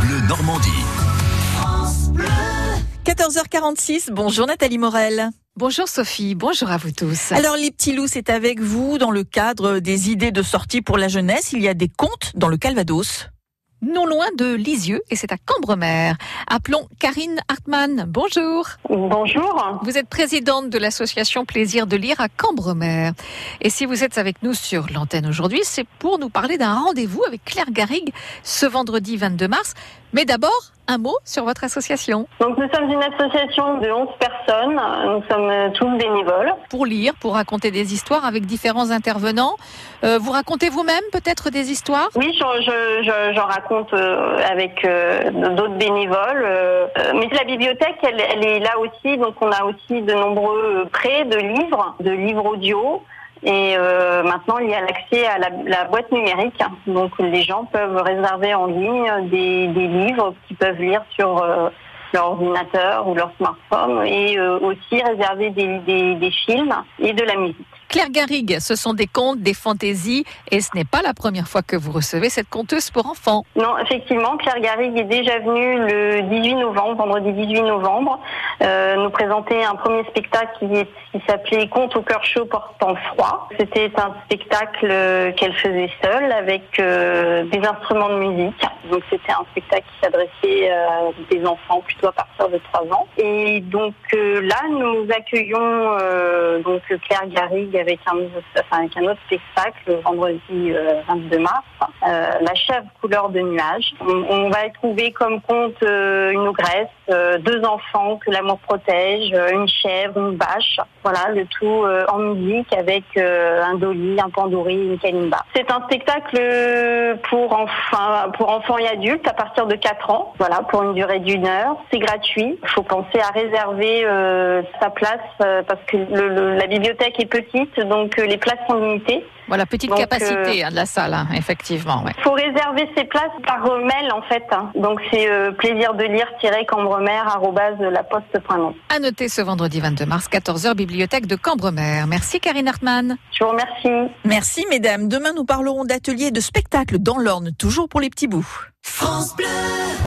Bleu Normandie. 14h46, bonjour Nathalie Morel. Bonjour Sophie, bonjour à vous tous. Alors les petits loups, c'est avec vous dans le cadre des idées de sortie pour la jeunesse. Il y a des contes dans le Calvados. Non loin de Lisieux et c'est à Cambremer. Appelons Karine Hartmann. Bonjour. Bonjour. Vous êtes présidente de l'association Plaisir de lire à Cambremer. Et si vous êtes avec nous sur l'antenne aujourd'hui, c'est pour nous parler d'un rendez-vous avec Claire Garrigue ce vendredi 22 mars. Mais d'abord, un mot sur votre association. Donc nous sommes une association de 11 personnes, nous sommes tous bénévoles. Pour lire, pour raconter des histoires avec différents intervenants. Euh, vous racontez vous-même peut-être des histoires? Oui, j'en je, je, je, raconte euh, avec euh, d'autres bénévoles. Euh, mais la bibliothèque, elle, elle, est là aussi, donc on a aussi de nombreux prêts de livres, de livres audio. Et euh, maintenant, il y a l'accès à la, boîte numérique. Donc, les gens peuvent réserver en ligne des, livres qu'ils peuvent lire sur euh, leur ordinateur ou leur smartphone et euh, aussi réserver des films et de la musique. Claire Garrigue, ce sont des contes, des fantaisies, et ce n'est pas la première fois que vous recevez cette conteuse pour enfants. Non, effectivement, Claire Garrigue est déjà venue le 18 novembre, vendredi 18 novembre, euh, nous présenter un premier spectacle qui, s'appelait Contes au cœur chaud portant froid. C'était un spectacle qu'elle faisait seule avec euh, des instruments de musique. Donc c'était un spectacle qui s'adressait à des enfants plutôt à partir de 3 ans. Et donc euh, là, nous accueillons euh, donc Claire Garrigue avec un, enfin, avec un autre spectacle le vendredi euh, 22 mars, euh, La chèvre couleur de nuage. On, va trouver comme conte euh, une ogresse, euh, deux enfants que l'amour protège, euh, une chèvre, une vache. Voilà, le tout en musique avec un dolly, un pandouri, une kalimba. C'est un spectacle pour, enfin, pour enfants et adultes à partir de 4 ans. Voilà, pour une durée d'une heure. C'est gratuit. Il faut penser à réserver sa place parce que le, le, la bibliothèque est petite donc euh, les places sont limitées. Voilà, petite donc, capacité euh, hein, de la salle, hein, effectivement. Il ouais. faut réserver ses places par mail, en fait. Hein. Donc, c'est euh, plaisir de lire-cambremer.laposte.net. À noter ce vendredi 22 mars, 14h, bibliothèque de Cambremer. Merci, Karine Hartmann. Je vous remercie. Merci, mesdames. Demain, nous parlerons d'ateliers et de spectacles dans l'Orne, toujours pour les petits bouts. France Bleu